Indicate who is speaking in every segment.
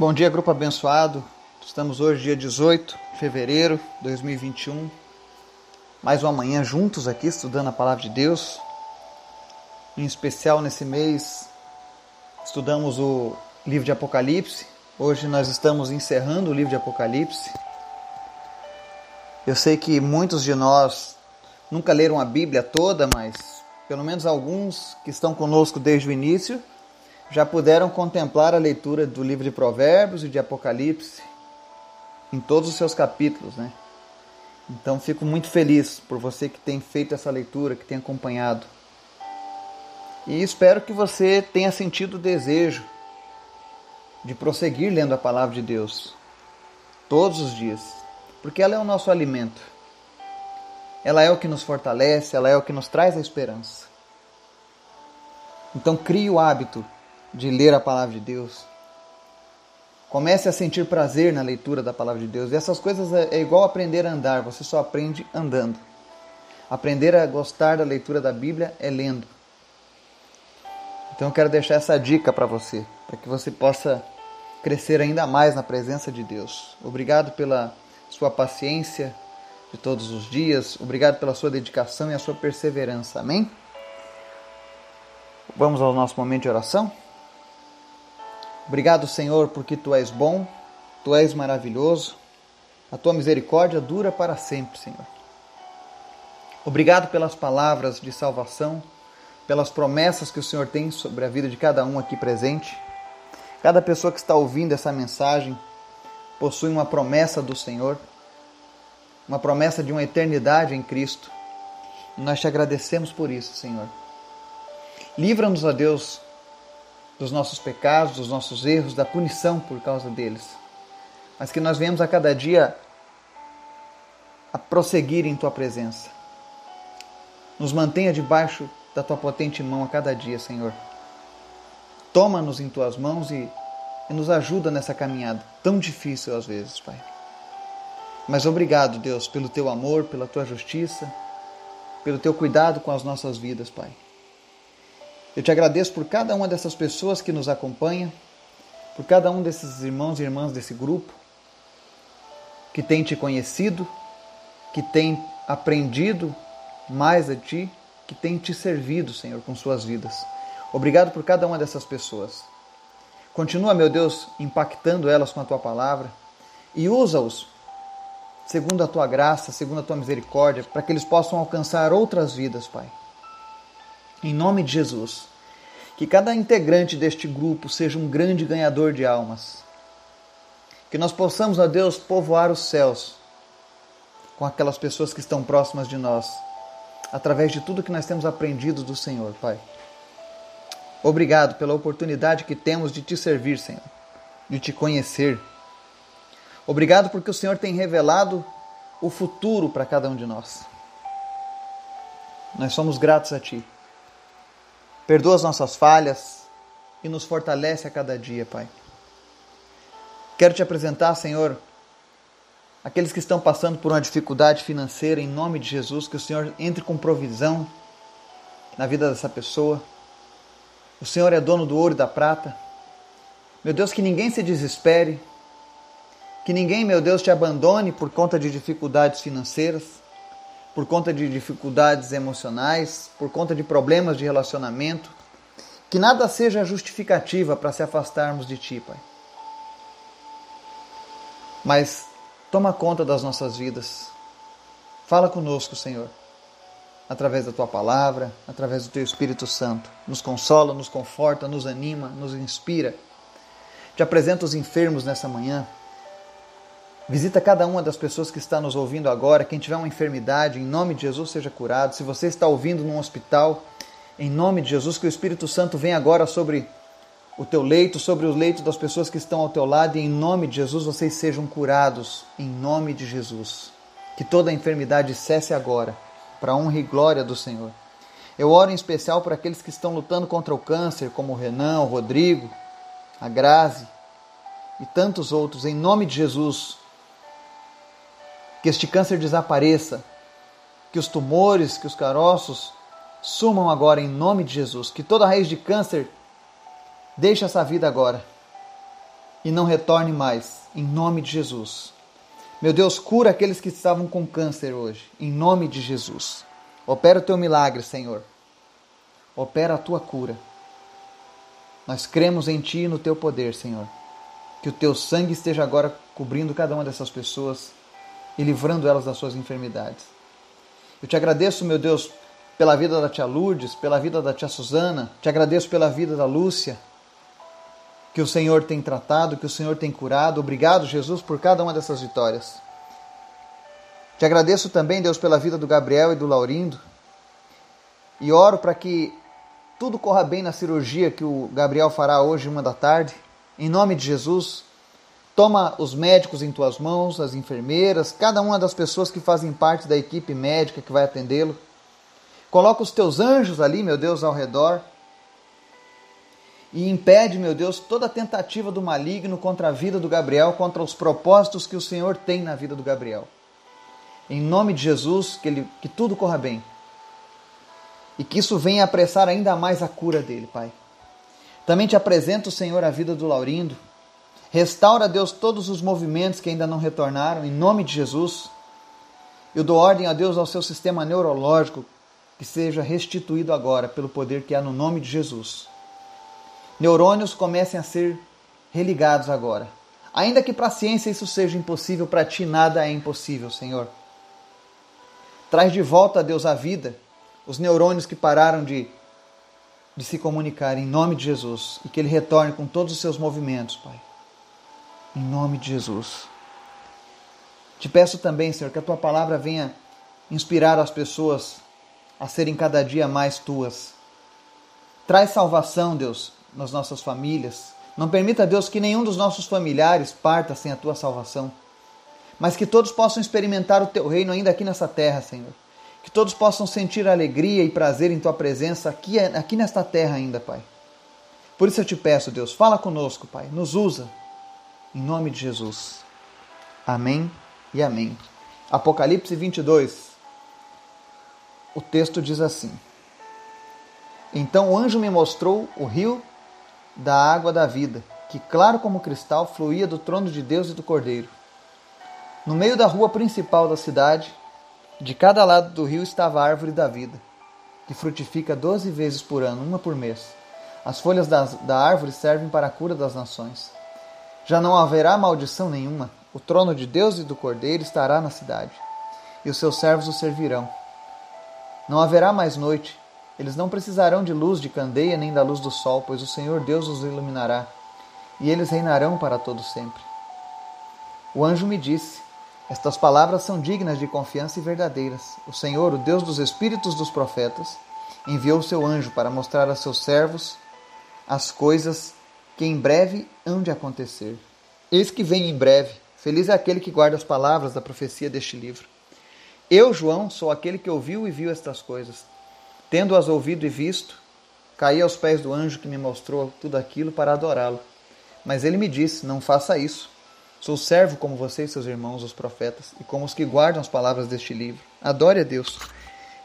Speaker 1: Bom dia, grupo abençoado. Estamos hoje, dia 18 de fevereiro de 2021. Mais uma manhã juntos aqui, estudando a palavra de Deus. Em especial nesse mês, estudamos o livro de Apocalipse. Hoje nós estamos encerrando o livro de Apocalipse. Eu sei que muitos de nós nunca leram a Bíblia toda, mas pelo menos alguns que estão conosco desde o início já puderam contemplar a leitura do livro de Provérbios e de Apocalipse em todos os seus capítulos, né? Então fico muito feliz por você que tem feito essa leitura, que tem acompanhado. E espero que você tenha sentido o desejo de prosseguir lendo a palavra de Deus todos os dias, porque ela é o nosso alimento. Ela é o que nos fortalece, ela é o que nos traz a esperança. Então crie o hábito de ler a palavra de Deus. Comece a sentir prazer na leitura da palavra de Deus. E essas coisas é, é igual aprender a andar, você só aprende andando. Aprender a gostar da leitura da Bíblia é lendo. Então eu quero deixar essa dica para você, para que você possa crescer ainda mais na presença de Deus. Obrigado pela sua paciência de todos os dias, obrigado pela sua dedicação e a sua perseverança. Amém? Vamos ao nosso momento de oração? Obrigado, Senhor, porque tu és bom, tu és maravilhoso, a tua misericórdia dura para sempre, Senhor. Obrigado pelas palavras de salvação, pelas promessas que o Senhor tem sobre a vida de cada um aqui presente. Cada pessoa que está ouvindo essa mensagem possui uma promessa do Senhor, uma promessa de uma eternidade em Cristo. Nós te agradecemos por isso, Senhor. Livra-nos, a Deus, dos nossos pecados, dos nossos erros, da punição por causa deles. Mas que nós venhamos a cada dia a prosseguir em tua presença. Nos mantenha debaixo da tua potente mão a cada dia, Senhor. Toma-nos em tuas mãos e, e nos ajuda nessa caminhada tão difícil às vezes, Pai. Mas obrigado, Deus, pelo teu amor, pela tua justiça, pelo teu cuidado com as nossas vidas, Pai. Eu te agradeço por cada uma dessas pessoas que nos acompanha, por cada um desses irmãos e irmãs desse grupo que tem te conhecido, que tem aprendido mais a ti, que tem te servido, Senhor, com suas vidas. Obrigado por cada uma dessas pessoas. Continua, meu Deus, impactando elas com a tua palavra e usa-os segundo a tua graça, segundo a tua misericórdia, para que eles possam alcançar outras vidas, Pai. Em nome de Jesus, que cada integrante deste grupo seja um grande ganhador de almas. Que nós possamos, ó Deus, povoar os céus com aquelas pessoas que estão próximas de nós, através de tudo que nós temos aprendido do Senhor, Pai. Obrigado pela oportunidade que temos de te servir, Senhor, de te conhecer. Obrigado porque o Senhor tem revelado o futuro para cada um de nós. Nós somos gratos a Ti. Perdoa as nossas falhas e nos fortalece a cada dia, Pai. Quero te apresentar, Senhor, aqueles que estão passando por uma dificuldade financeira, em nome de Jesus, que o Senhor entre com provisão na vida dessa pessoa. O Senhor é dono do ouro e da prata. Meu Deus, que ninguém se desespere, que ninguém, meu Deus, te abandone por conta de dificuldades financeiras por conta de dificuldades emocionais, por conta de problemas de relacionamento, que nada seja justificativa para se afastarmos de Ti, Pai. Mas toma conta das nossas vidas. Fala conosco, Senhor, através da Tua palavra, através do Teu Espírito Santo. Nos consola, nos conforta, nos anima, nos inspira. Te apresento os enfermos nessa manhã Visita cada uma das pessoas que está nos ouvindo agora. Quem tiver uma enfermidade, em nome de Jesus, seja curado. Se você está ouvindo num hospital, em nome de Jesus, que o Espírito Santo venha agora sobre o teu leito, sobre o leito das pessoas que estão ao teu lado, e em nome de Jesus vocês sejam curados. Em nome de Jesus. Que toda enfermidade cesse agora, para a honra e glória do Senhor. Eu oro em especial por aqueles que estão lutando contra o câncer, como o Renan, o Rodrigo, a Grazi e tantos outros, em nome de Jesus que este câncer desapareça, que os tumores, que os caroços sumam agora em nome de Jesus, que toda raiz de câncer deixe essa vida agora. e não retorne mais, em nome de Jesus. Meu Deus, cura aqueles que estavam com câncer hoje, em nome de Jesus. Opera o teu milagre, Senhor. Opera a tua cura. Nós cremos em Ti e no Teu poder, Senhor. Que o Teu sangue esteja agora cobrindo cada uma dessas pessoas e livrando elas das suas enfermidades. Eu te agradeço, meu Deus, pela vida da tia Lourdes, pela vida da tia Suzana, te agradeço pela vida da Lúcia, que o Senhor tem tratado, que o Senhor tem curado. Obrigado, Jesus, por cada uma dessas vitórias. Te agradeço também, Deus, pela vida do Gabriel e do Laurindo. E oro para que tudo corra bem na cirurgia que o Gabriel fará hoje, uma da tarde. Em nome de Jesus, toma os médicos em tuas mãos, as enfermeiras, cada uma das pessoas que fazem parte da equipe médica que vai atendê-lo. Coloca os teus anjos ali, meu Deus, ao redor e impede, meu Deus, toda tentativa do maligno contra a vida do Gabriel, contra os propósitos que o Senhor tem na vida do Gabriel. Em nome de Jesus, que, ele, que tudo corra bem. E que isso venha apressar ainda mais a cura dele, Pai. Também te apresento, Senhor, a vida do Laurindo. Restaura, Deus, todos os movimentos que ainda não retornaram, em nome de Jesus. Eu dou ordem a Deus ao seu sistema neurológico que seja restituído agora pelo poder que há no nome de Jesus neurônios comecem a ser religados agora. Ainda que para a ciência isso seja impossível, para ti nada é impossível, Senhor. Traz de volta, Deus, a vida, os neurônios que pararam de, de se comunicar, em nome de Jesus, e que ele retorne com todos os seus movimentos, Pai. Em nome de Jesus. Te peço também, Senhor, que a tua palavra venha inspirar as pessoas a serem cada dia mais tuas. Traz salvação, Deus, nas nossas famílias. Não permita, Deus, que nenhum dos nossos familiares parta sem a tua salvação. Mas que todos possam experimentar o teu reino ainda aqui nessa terra, Senhor. Que todos possam sentir alegria e prazer em tua presença aqui, aqui nesta terra ainda, Pai. Por isso eu te peço, Deus, fala conosco, Pai. Nos usa. Em nome de Jesus. Amém e amém. Apocalipse 22. O texto diz assim: Então o anjo me mostrou o rio da água da vida, que, claro como cristal, fluía do trono de Deus e do Cordeiro. No meio da rua principal da cidade, de cada lado do rio estava a árvore da vida, que frutifica doze vezes por ano, uma por mês. As folhas das, da árvore servem para a cura das nações. Já não haverá maldição nenhuma. O trono de Deus e do Cordeiro estará na cidade, e os seus servos o servirão. Não haverá mais noite, eles não precisarão de luz de candeia nem da luz do sol, pois o Senhor Deus os iluminará, e eles reinarão para todo sempre. O anjo me disse: Estas palavras são dignas de confiança e verdadeiras. O Senhor, o Deus dos espíritos dos profetas, enviou seu anjo para mostrar a seus servos as coisas que em breve hão de acontecer. Eis que vem em breve. Feliz é aquele que guarda as palavras da profecia deste livro. Eu, João, sou aquele que ouviu e viu estas coisas. Tendo-as ouvido e visto, caí aos pés do anjo que me mostrou tudo aquilo para adorá-lo. Mas ele me disse: Não faça isso. Sou servo como você e seus irmãos, os profetas, e como os que guardam as palavras deste livro. Adore a Deus.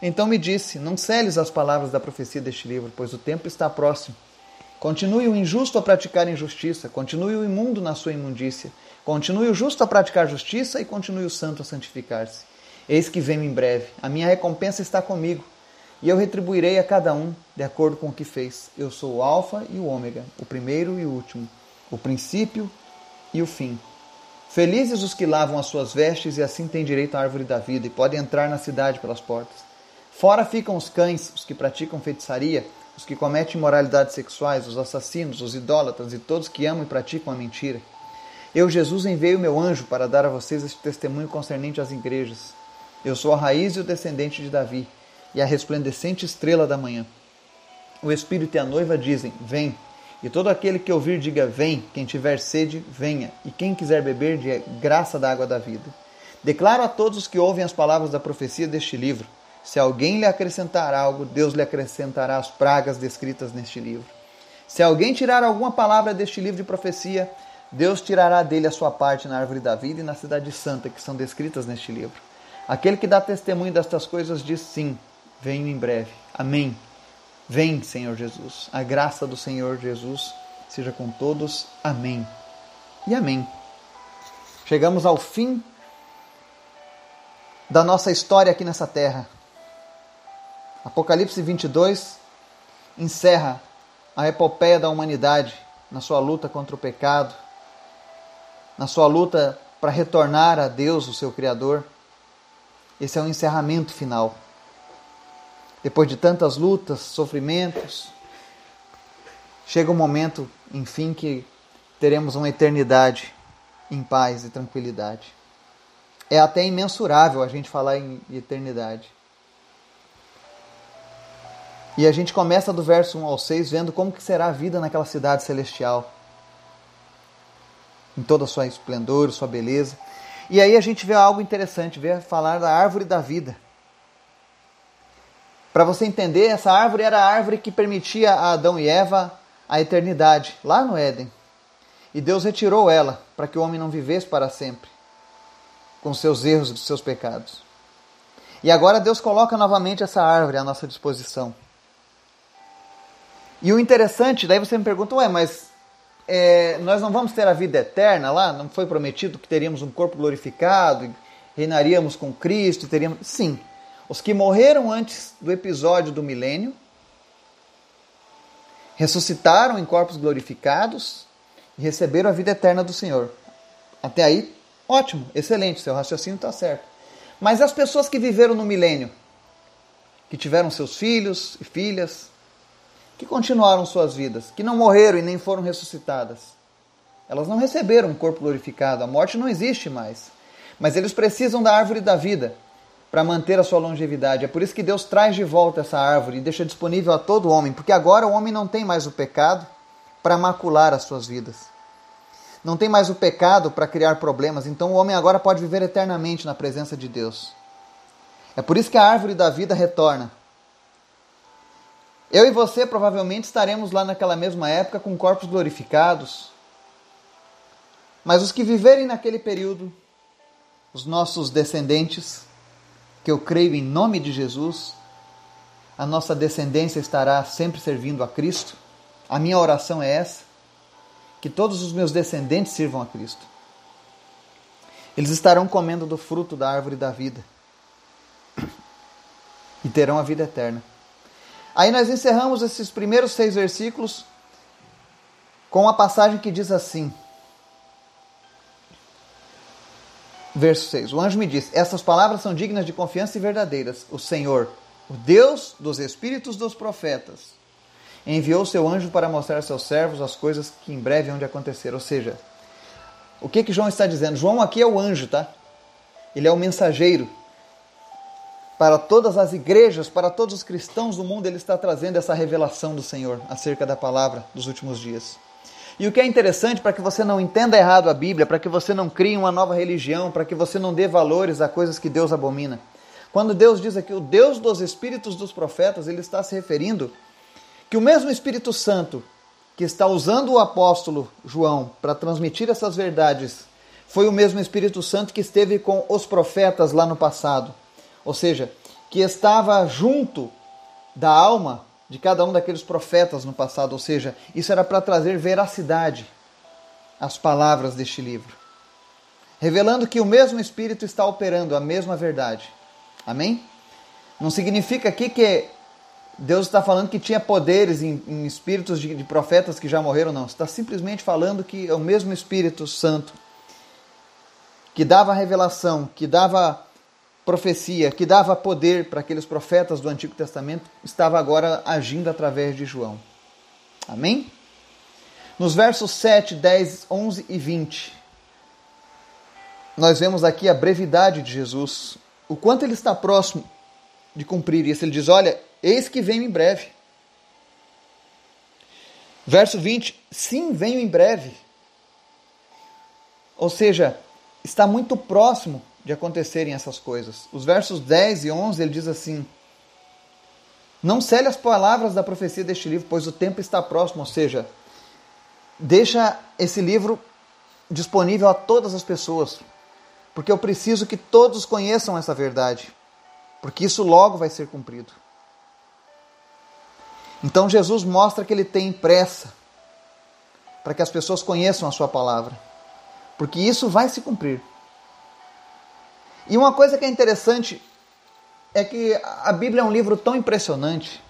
Speaker 1: Então me disse: Não celes as palavras da profecia deste livro, pois o tempo está próximo. Continue o injusto a praticar injustiça, continue o imundo na sua imundícia, continue o justo a praticar justiça e continue o santo a santificar-se. Eis que venho em breve. A minha recompensa está comigo e eu retribuirei a cada um de acordo com o que fez. Eu sou o Alfa e o Ômega, o primeiro e o último, o princípio e o fim. Felizes os que lavam as suas vestes e assim têm direito à árvore da vida e podem entrar na cidade pelas portas. Fora ficam os cães, os que praticam feitiçaria, os que cometem imoralidades sexuais, os assassinos, os idólatras e todos que amam e praticam a mentira. Eu, Jesus, enviei o meu anjo para dar a vocês este testemunho concernente às igrejas. Eu sou a raiz e o descendente de Davi e a resplandecente estrela da manhã. O Espírito e a noiva dizem: Vem. E todo aquele que ouvir, diga: Vem. Quem tiver sede, venha. E quem quiser beber, diga: Graça da água da vida. Declaro a todos os que ouvem as palavras da profecia deste livro: Se alguém lhe acrescentar algo, Deus lhe acrescentará as pragas descritas neste livro. Se alguém tirar alguma palavra deste livro de profecia, Deus tirará dele a sua parte na árvore da vida e na cidade santa, que são descritas neste livro. Aquele que dá testemunho destas coisas diz sim, venho em breve. Amém. Vem, Senhor Jesus. A graça do Senhor Jesus seja com todos. Amém. e amém. Chegamos ao fim da nossa história aqui nessa terra. Apocalipse 22 encerra a epopeia da humanidade na sua luta contra o pecado, na sua luta para retornar a Deus, o seu Criador. Esse é o encerramento final. Depois de tantas lutas, sofrimentos, chega um momento, enfim, que teremos uma eternidade em paz e tranquilidade. É até imensurável a gente falar em eternidade. E a gente começa do verso 1 ao 6 vendo como que será a vida naquela cidade celestial. Em toda a sua esplendor, sua beleza. E aí a gente vê algo interessante, vê falar da árvore da vida. Para você entender, essa árvore era a árvore que permitia a Adão e Eva a eternidade, lá no Éden. E Deus retirou ela para que o homem não vivesse para sempre com seus erros e seus pecados. E agora Deus coloca novamente essa árvore à nossa disposição. E o interessante, daí você me pergunta, ué, mas é, nós não vamos ter a vida eterna lá? Não foi prometido que teríamos um corpo glorificado, reinaríamos com Cristo, teríamos. Sim. Os que morreram antes do episódio do milênio ressuscitaram em corpos glorificados e receberam a vida eterna do Senhor. Até aí, ótimo, excelente, seu raciocínio está certo. Mas as pessoas que viveram no milênio, que tiveram seus filhos e filhas, que continuaram suas vidas, que não morreram e nem foram ressuscitadas, elas não receberam um corpo glorificado, a morte não existe mais. Mas eles precisam da árvore da vida para manter a sua longevidade. É por isso que Deus traz de volta essa árvore e deixa disponível a todo homem, porque agora o homem não tem mais o pecado para macular as suas vidas. Não tem mais o pecado para criar problemas, então o homem agora pode viver eternamente na presença de Deus. É por isso que a árvore da vida retorna. Eu e você provavelmente estaremos lá naquela mesma época com corpos glorificados. Mas os que viverem naquele período, os nossos descendentes, que eu creio em nome de Jesus, a nossa descendência estará sempre servindo a Cristo. A minha oração é essa: que todos os meus descendentes sirvam a Cristo. Eles estarão comendo do fruto da árvore da vida e terão a vida eterna. Aí nós encerramos esses primeiros seis versículos com uma passagem que diz assim: Verso 6: O anjo me disse: Essas palavras são dignas de confiança e verdadeiras. O Senhor, o Deus dos espíritos dos profetas, enviou seu anjo para mostrar a seus servos as coisas que em breve hão de acontecer. Ou seja, o que que João está dizendo? João aqui é o anjo, tá? Ele é o mensageiro. Para todas as igrejas, para todos os cristãos do mundo, ele está trazendo essa revelação do Senhor acerca da palavra dos últimos dias. E o que é interessante para que você não entenda errado a Bíblia, para que você não crie uma nova religião, para que você não dê valores a coisas que Deus abomina. Quando Deus diz aqui o Deus dos espíritos dos profetas, ele está se referindo que o mesmo Espírito Santo que está usando o apóstolo João para transmitir essas verdades foi o mesmo Espírito Santo que esteve com os profetas lá no passado. Ou seja, que estava junto da alma de cada um daqueles profetas no passado, ou seja, isso era para trazer veracidade às palavras deste livro, revelando que o mesmo Espírito está operando a mesma verdade. Amém? Não significa aqui que Deus está falando que tinha poderes em, em espíritos de, de, profetas que já morreram, não. Está simplesmente falando que é o mesmo Espírito Santo que dava revelação, que dava profecia que dava poder para aqueles profetas do Antigo Testamento estava agora agindo através de João. Amém? Nos versos 7, 10, 11 e 20, nós vemos aqui a brevidade de Jesus, o quanto ele está próximo de cumprir isso. Ele diz: Olha, eis que venho em breve. Verso 20: Sim, venho em breve. Ou seja, está muito próximo de acontecerem essas coisas. Os versos 10 e 11 ele diz assim: Não cele as palavras da profecia deste livro, pois o tempo está próximo, ou seja, deixa esse livro disponível a todas as pessoas, porque eu preciso que todos conheçam essa verdade, porque isso logo vai ser cumprido. Então Jesus mostra que ele tem pressa para que as pessoas conheçam a sua palavra. porque isso vai se cumprir. E uma coisa que é interessante é que a Bíblia é um livro tão impressionante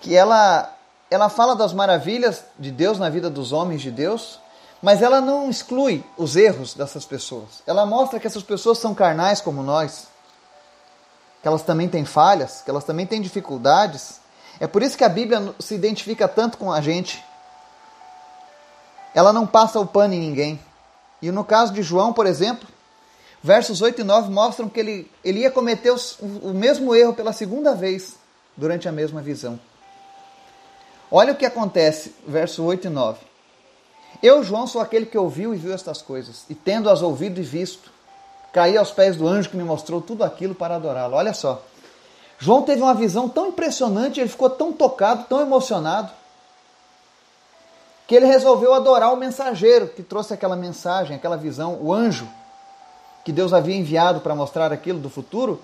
Speaker 1: que ela ela fala das maravilhas de Deus na vida dos homens de Deus, mas ela não exclui os erros dessas pessoas. Ela mostra que essas pessoas são carnais como nós, que elas também têm falhas, que elas também têm dificuldades. É por isso que a Bíblia se identifica tanto com a gente. Ela não passa o pano em ninguém. E no caso de João, por exemplo, versos 8 e 9 mostram que ele, ele ia cometer os, o mesmo erro pela segunda vez durante a mesma visão. Olha o que acontece, verso 8 e 9. Eu, João, sou aquele que ouviu e viu estas coisas, e tendo-as ouvido e visto, caí aos pés do anjo que me mostrou tudo aquilo para adorá-lo. Olha só. João teve uma visão tão impressionante, ele ficou tão tocado, tão emocionado, que ele resolveu adorar o mensageiro que trouxe aquela mensagem, aquela visão, o anjo que Deus havia enviado para mostrar aquilo do futuro.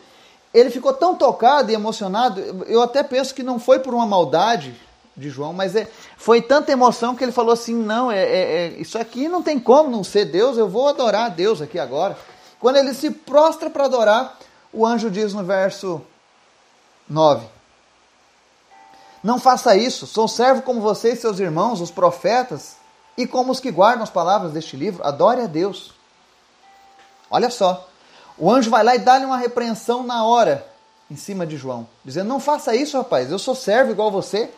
Speaker 1: Ele ficou tão tocado e emocionado, eu até penso que não foi por uma maldade de João, mas é, foi tanta emoção que ele falou assim: não, é, é, é, isso aqui não tem como não ser Deus, eu vou adorar a Deus aqui agora. Quando ele se prostra para adorar, o anjo diz no verso 9: Não faça isso, sou servo como você e seus irmãos, os profetas, e como os que guardam as palavras deste livro, adore a Deus. Olha só, o anjo vai lá e dá-lhe uma repreensão na hora em cima de João, dizendo: Não faça isso, rapaz, eu sou servo igual você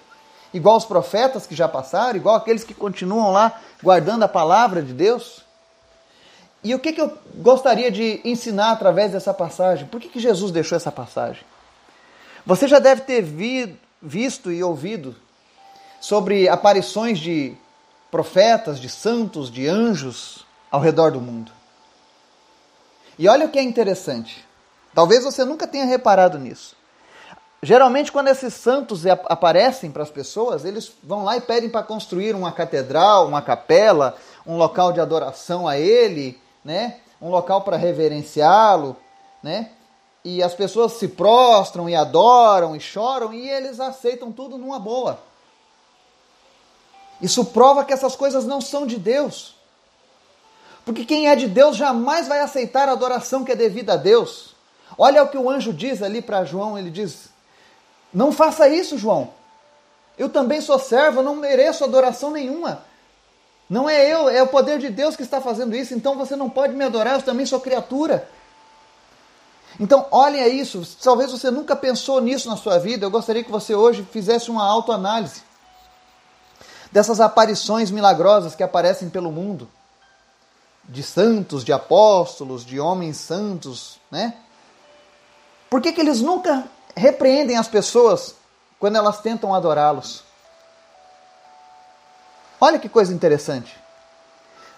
Speaker 1: igual os profetas que já passaram, igual aqueles que continuam lá guardando a palavra de Deus? E o que, que eu gostaria de ensinar através dessa passagem? Por que, que Jesus deixou essa passagem? Você já deve ter vi, visto e ouvido sobre aparições de profetas, de santos, de anjos ao redor do mundo. E olha o que é interessante. Talvez você nunca tenha reparado nisso. Geralmente, quando esses santos aparecem para as pessoas, eles vão lá e pedem para construir uma catedral, uma capela, um local de adoração a ele, né? um local para reverenciá-lo. Né? E as pessoas se prostram e adoram e choram e eles aceitam tudo numa boa. Isso prova que essas coisas não são de Deus. Porque quem é de Deus jamais vai aceitar a adoração que é devida a Deus. Olha o que o anjo diz ali para João: ele diz não faça isso, João. Eu também sou servo, não mereço adoração nenhuma. Não é eu, é o poder de Deus que está fazendo isso, então você não pode me adorar, eu também sou criatura. Então, olhem a isso. Talvez você nunca pensou nisso na sua vida. Eu gostaria que você hoje fizesse uma autoanálise dessas aparições milagrosas que aparecem pelo mundo de santos, de apóstolos, de homens santos, né? Por que, que eles nunca repreendem as pessoas quando elas tentam adorá-los. Olha que coisa interessante.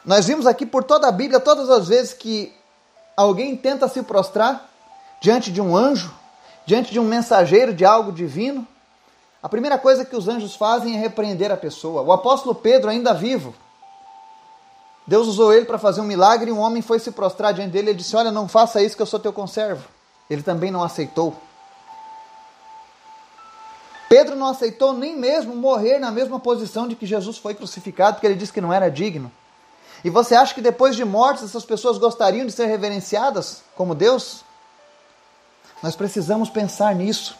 Speaker 1: Nós vimos aqui por toda a Bíblia, todas as vezes que alguém tenta se prostrar diante de um anjo, diante de um mensageiro de algo divino, a primeira coisa que os anjos fazem é repreender a pessoa. O apóstolo Pedro, ainda vivo, Deus usou ele para fazer um milagre e um homem foi se prostrar diante dele e disse: Olha, não faça isso que eu sou teu conservo. Ele também não aceitou. Pedro não aceitou nem mesmo morrer na mesma posição de que Jesus foi crucificado, porque ele disse que não era digno. E você acha que depois de mortos essas pessoas gostariam de ser reverenciadas como Deus? Nós precisamos pensar nisso.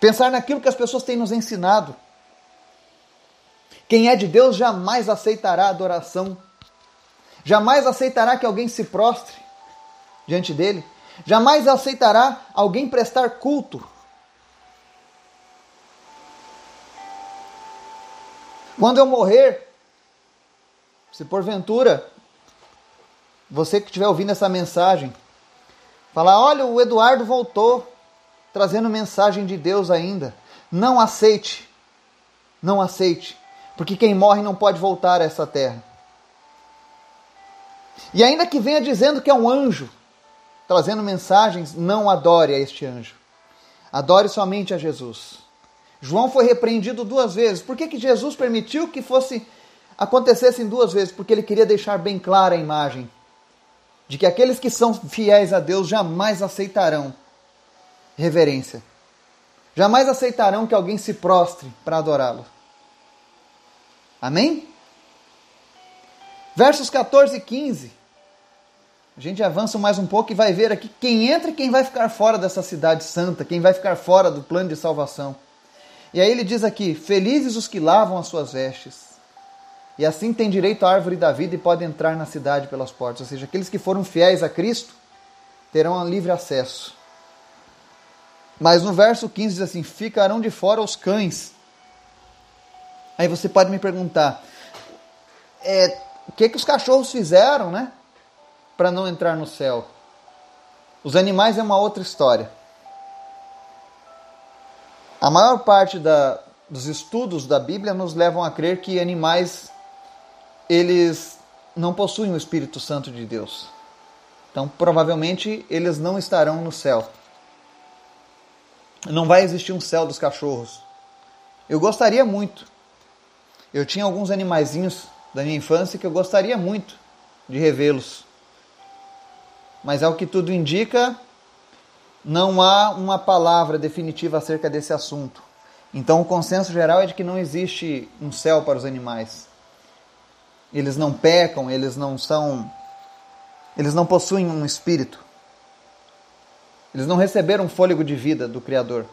Speaker 1: Pensar naquilo que as pessoas têm nos ensinado. Quem é de Deus jamais aceitará adoração. Jamais aceitará que alguém se prostre diante dele. Jamais aceitará alguém prestar culto Quando eu morrer, se porventura você que estiver ouvindo essa mensagem, falar: olha, o Eduardo voltou trazendo mensagem de Deus ainda. Não aceite, não aceite, porque quem morre não pode voltar a essa terra. E ainda que venha dizendo que é um anjo, trazendo mensagens, não adore a este anjo. Adore somente a Jesus. João foi repreendido duas vezes. Por que, que Jesus permitiu que fosse acontecessem duas vezes? Porque ele queria deixar bem clara a imagem de que aqueles que são fiéis a Deus jamais aceitarão reverência. Jamais aceitarão que alguém se prostre para adorá-lo. Amém? Versos 14 e 15. A gente avança mais um pouco e vai ver aqui quem entra e quem vai ficar fora dessa cidade santa, quem vai ficar fora do plano de salvação. E aí ele diz aqui: Felizes os que lavam as suas vestes, e assim têm direito à árvore da vida e podem entrar na cidade pelas portas. Ou seja, aqueles que foram fiéis a Cristo terão livre acesso. Mas no verso 15 diz assim: Ficarão de fora os cães. Aí você pode me perguntar: é, o que, que os cachorros fizeram, né? Para não entrar no céu? Os animais é uma outra história. A maior parte da, dos estudos da Bíblia nos levam a crer que animais eles não possuem o Espírito Santo de Deus. Então, provavelmente, eles não estarão no céu. Não vai existir um céu dos cachorros. Eu gostaria muito. Eu tinha alguns animaizinhos da minha infância que eu gostaria muito de revê-los. Mas ao que tudo indica, não há uma palavra definitiva acerca desse assunto. Então o consenso geral é de que não existe um céu para os animais. Eles não pecam, eles não são eles não possuem um espírito. Eles não receberam fôlego de vida do Criador.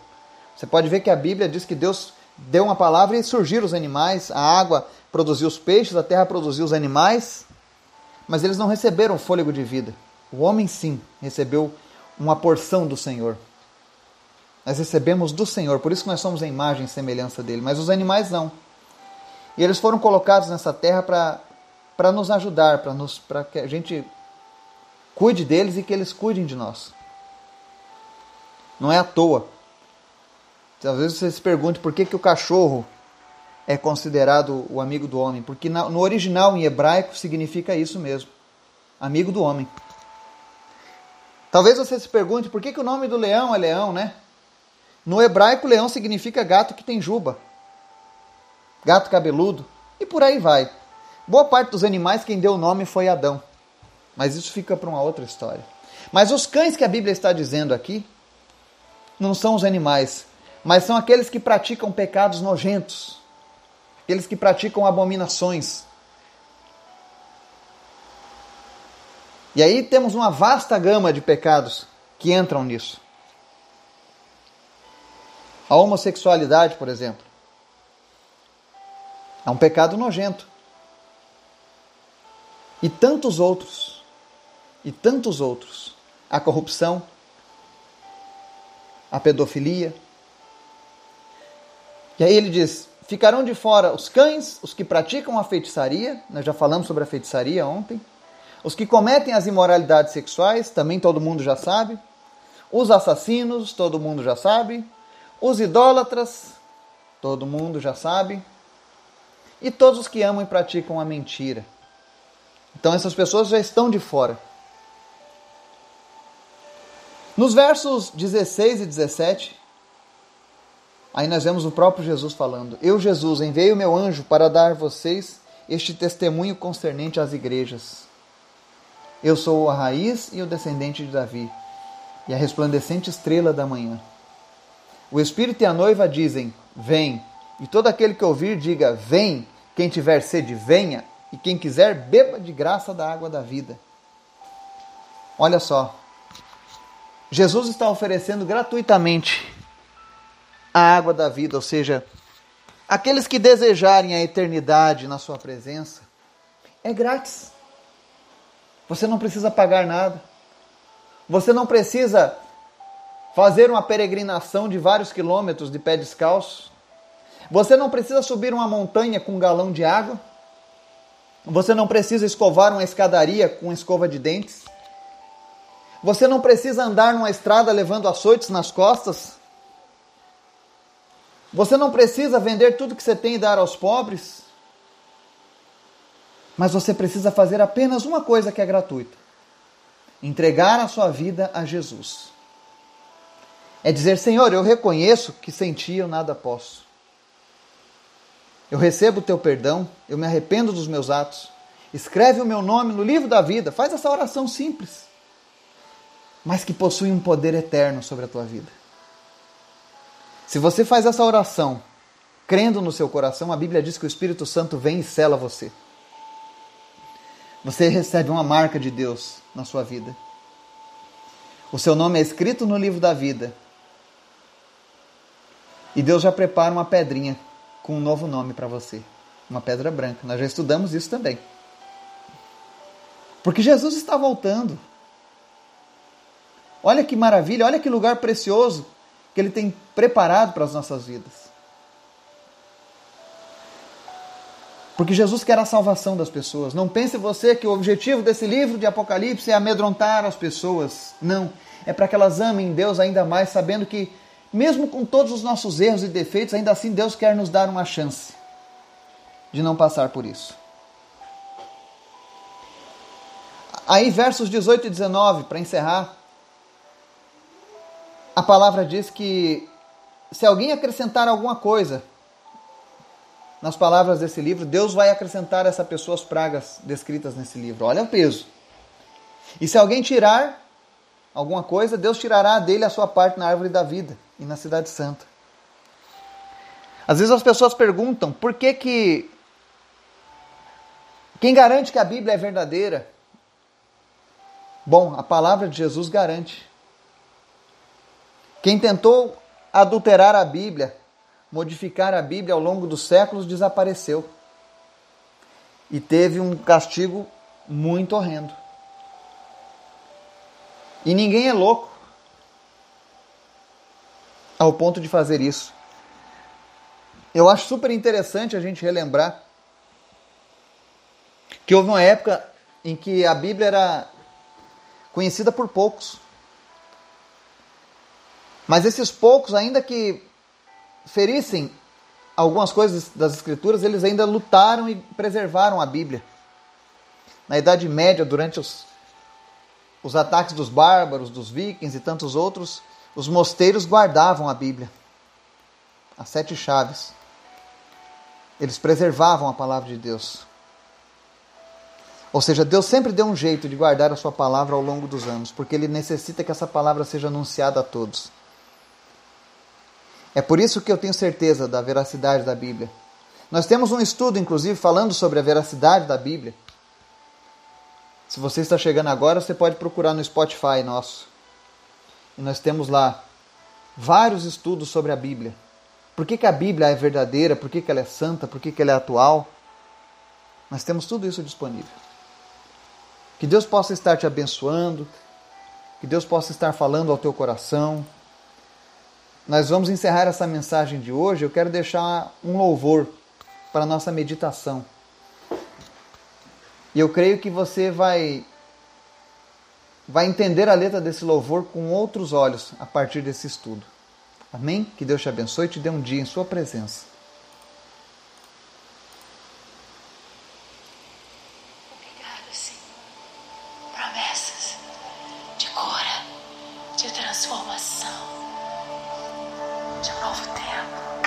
Speaker 1: Você pode ver que a Bíblia diz que Deus deu uma palavra e surgiram os animais, a água produziu os peixes, a terra produziu os animais, mas eles não receberam fôlego de vida. O homem, sim, recebeu uma porção do Senhor. Nós recebemos do Senhor, por isso que nós somos a imagem e semelhança dele, mas os animais não. E eles foram colocados nessa terra para nos ajudar, para que a gente cuide deles e que eles cuidem de nós. Não é à toa. Às vezes você se pergunta por que, que o cachorro é considerado o amigo do homem, porque no original em hebraico significa isso mesmo, amigo do homem. Talvez você se pergunte por que, que o nome do leão é leão, né? No hebraico, leão significa gato que tem juba, gato cabeludo, e por aí vai. Boa parte dos animais, quem deu o nome foi Adão. Mas isso fica para uma outra história. Mas os cães que a Bíblia está dizendo aqui não são os animais, mas são aqueles que praticam pecados nojentos, aqueles que praticam abominações. E aí temos uma vasta gama de pecados que entram nisso. A homossexualidade, por exemplo, é um pecado nojento. E tantos outros. E tantos outros. A corrupção, a pedofilia. E aí ele diz: ficarão de fora os cães, os que praticam a feitiçaria, nós já falamos sobre a feitiçaria ontem, os que cometem as imoralidades sexuais, também todo mundo já sabe, os assassinos, todo mundo já sabe, os idólatras, todo mundo já sabe, e todos os que amam e praticam a mentira. Então essas pessoas já estão de fora. Nos versos 16 e 17, aí nós vemos o próprio Jesus falando: Eu, Jesus, enviei o meu anjo para dar a vocês este testemunho concernente às igrejas. Eu sou a raiz e o descendente de Davi, e a resplandecente estrela da manhã. O Espírito e a noiva dizem: Vem. E todo aquele que ouvir, diga: Vem. Quem tiver sede, venha. E quem quiser, beba de graça da água da vida. Olha só, Jesus está oferecendo gratuitamente a água da vida, ou seja, aqueles que desejarem a eternidade na sua presença, é grátis. Você não precisa pagar nada. Você não precisa fazer uma peregrinação de vários quilômetros de pé descalço. Você não precisa subir uma montanha com um galão de água. Você não precisa escovar uma escadaria com escova de dentes. Você não precisa andar numa estrada levando açoites nas costas. Você não precisa vender tudo que você tem e dar aos pobres. Mas você precisa fazer apenas uma coisa que é gratuita: entregar a sua vida a Jesus. É dizer, Senhor, eu reconheço que sem ti eu nada posso. Eu recebo o teu perdão, eu me arrependo dos meus atos. Escreve o meu nome no livro da vida. Faz essa oração simples mas que possui um poder eterno sobre a tua vida. Se você faz essa oração crendo no seu coração, a Bíblia diz que o Espírito Santo vem e sela você. Você recebe uma marca de Deus na sua vida. O seu nome é escrito no livro da vida. E Deus já prepara uma pedrinha com um novo nome para você. Uma pedra branca. Nós já estudamos isso também. Porque Jesus está voltando. Olha que maravilha, olha que lugar precioso que Ele tem preparado para as nossas vidas. Porque Jesus quer a salvação das pessoas. Não pense você que o objetivo desse livro de Apocalipse é amedrontar as pessoas. Não. É para que elas amem Deus ainda mais, sabendo que, mesmo com todos os nossos erros e defeitos, ainda assim Deus quer nos dar uma chance de não passar por isso. Aí, versos 18 e 19, para encerrar, a palavra diz que se alguém acrescentar alguma coisa nas palavras desse livro, Deus vai acrescentar essa pessoa as pragas descritas nesse livro. Olha o peso. E se alguém tirar alguma coisa, Deus tirará dele a sua parte na árvore da vida e na cidade santa. Às vezes as pessoas perguntam por que que quem garante que a Bíblia é verdadeira? Bom, a palavra de Jesus garante. Quem tentou adulterar a Bíblia, modificar a Bíblia ao longo dos séculos, desapareceu. E teve um castigo muito horrendo. E ninguém é louco ao ponto de fazer isso. Eu acho super interessante a gente relembrar que houve uma época em que a Bíblia era conhecida por poucos. Mas esses poucos, ainda que ferissem algumas coisas das Escrituras, eles ainda lutaram e preservaram a Bíblia. Na Idade Média, durante os, os ataques dos bárbaros, dos vikings e tantos outros, os mosteiros guardavam a Bíblia, as sete chaves. Eles preservavam a palavra de Deus. Ou seja, Deus sempre deu um jeito de guardar a sua palavra ao longo dos anos, porque ele necessita que essa palavra seja anunciada a todos. É por isso que eu tenho certeza da veracidade da Bíblia. Nós temos um estudo, inclusive, falando sobre a veracidade da Bíblia. Se você está chegando agora, você pode procurar no Spotify nosso. E nós temos lá vários estudos sobre a Bíblia. Por que, que a Bíblia é verdadeira? Por que, que ela é santa? Por que, que ela é atual? Nós temos tudo isso disponível. Que Deus possa estar te abençoando, que Deus possa estar falando ao teu coração. Nós vamos encerrar essa mensagem de hoje. Eu quero deixar um louvor para a nossa meditação. E eu creio que você vai vai entender a letra desse louvor com outros olhos a partir desse estudo. Amém? Que Deus te abençoe e te dê um dia em sua presença.
Speaker 2: transformação, de um novo tempo.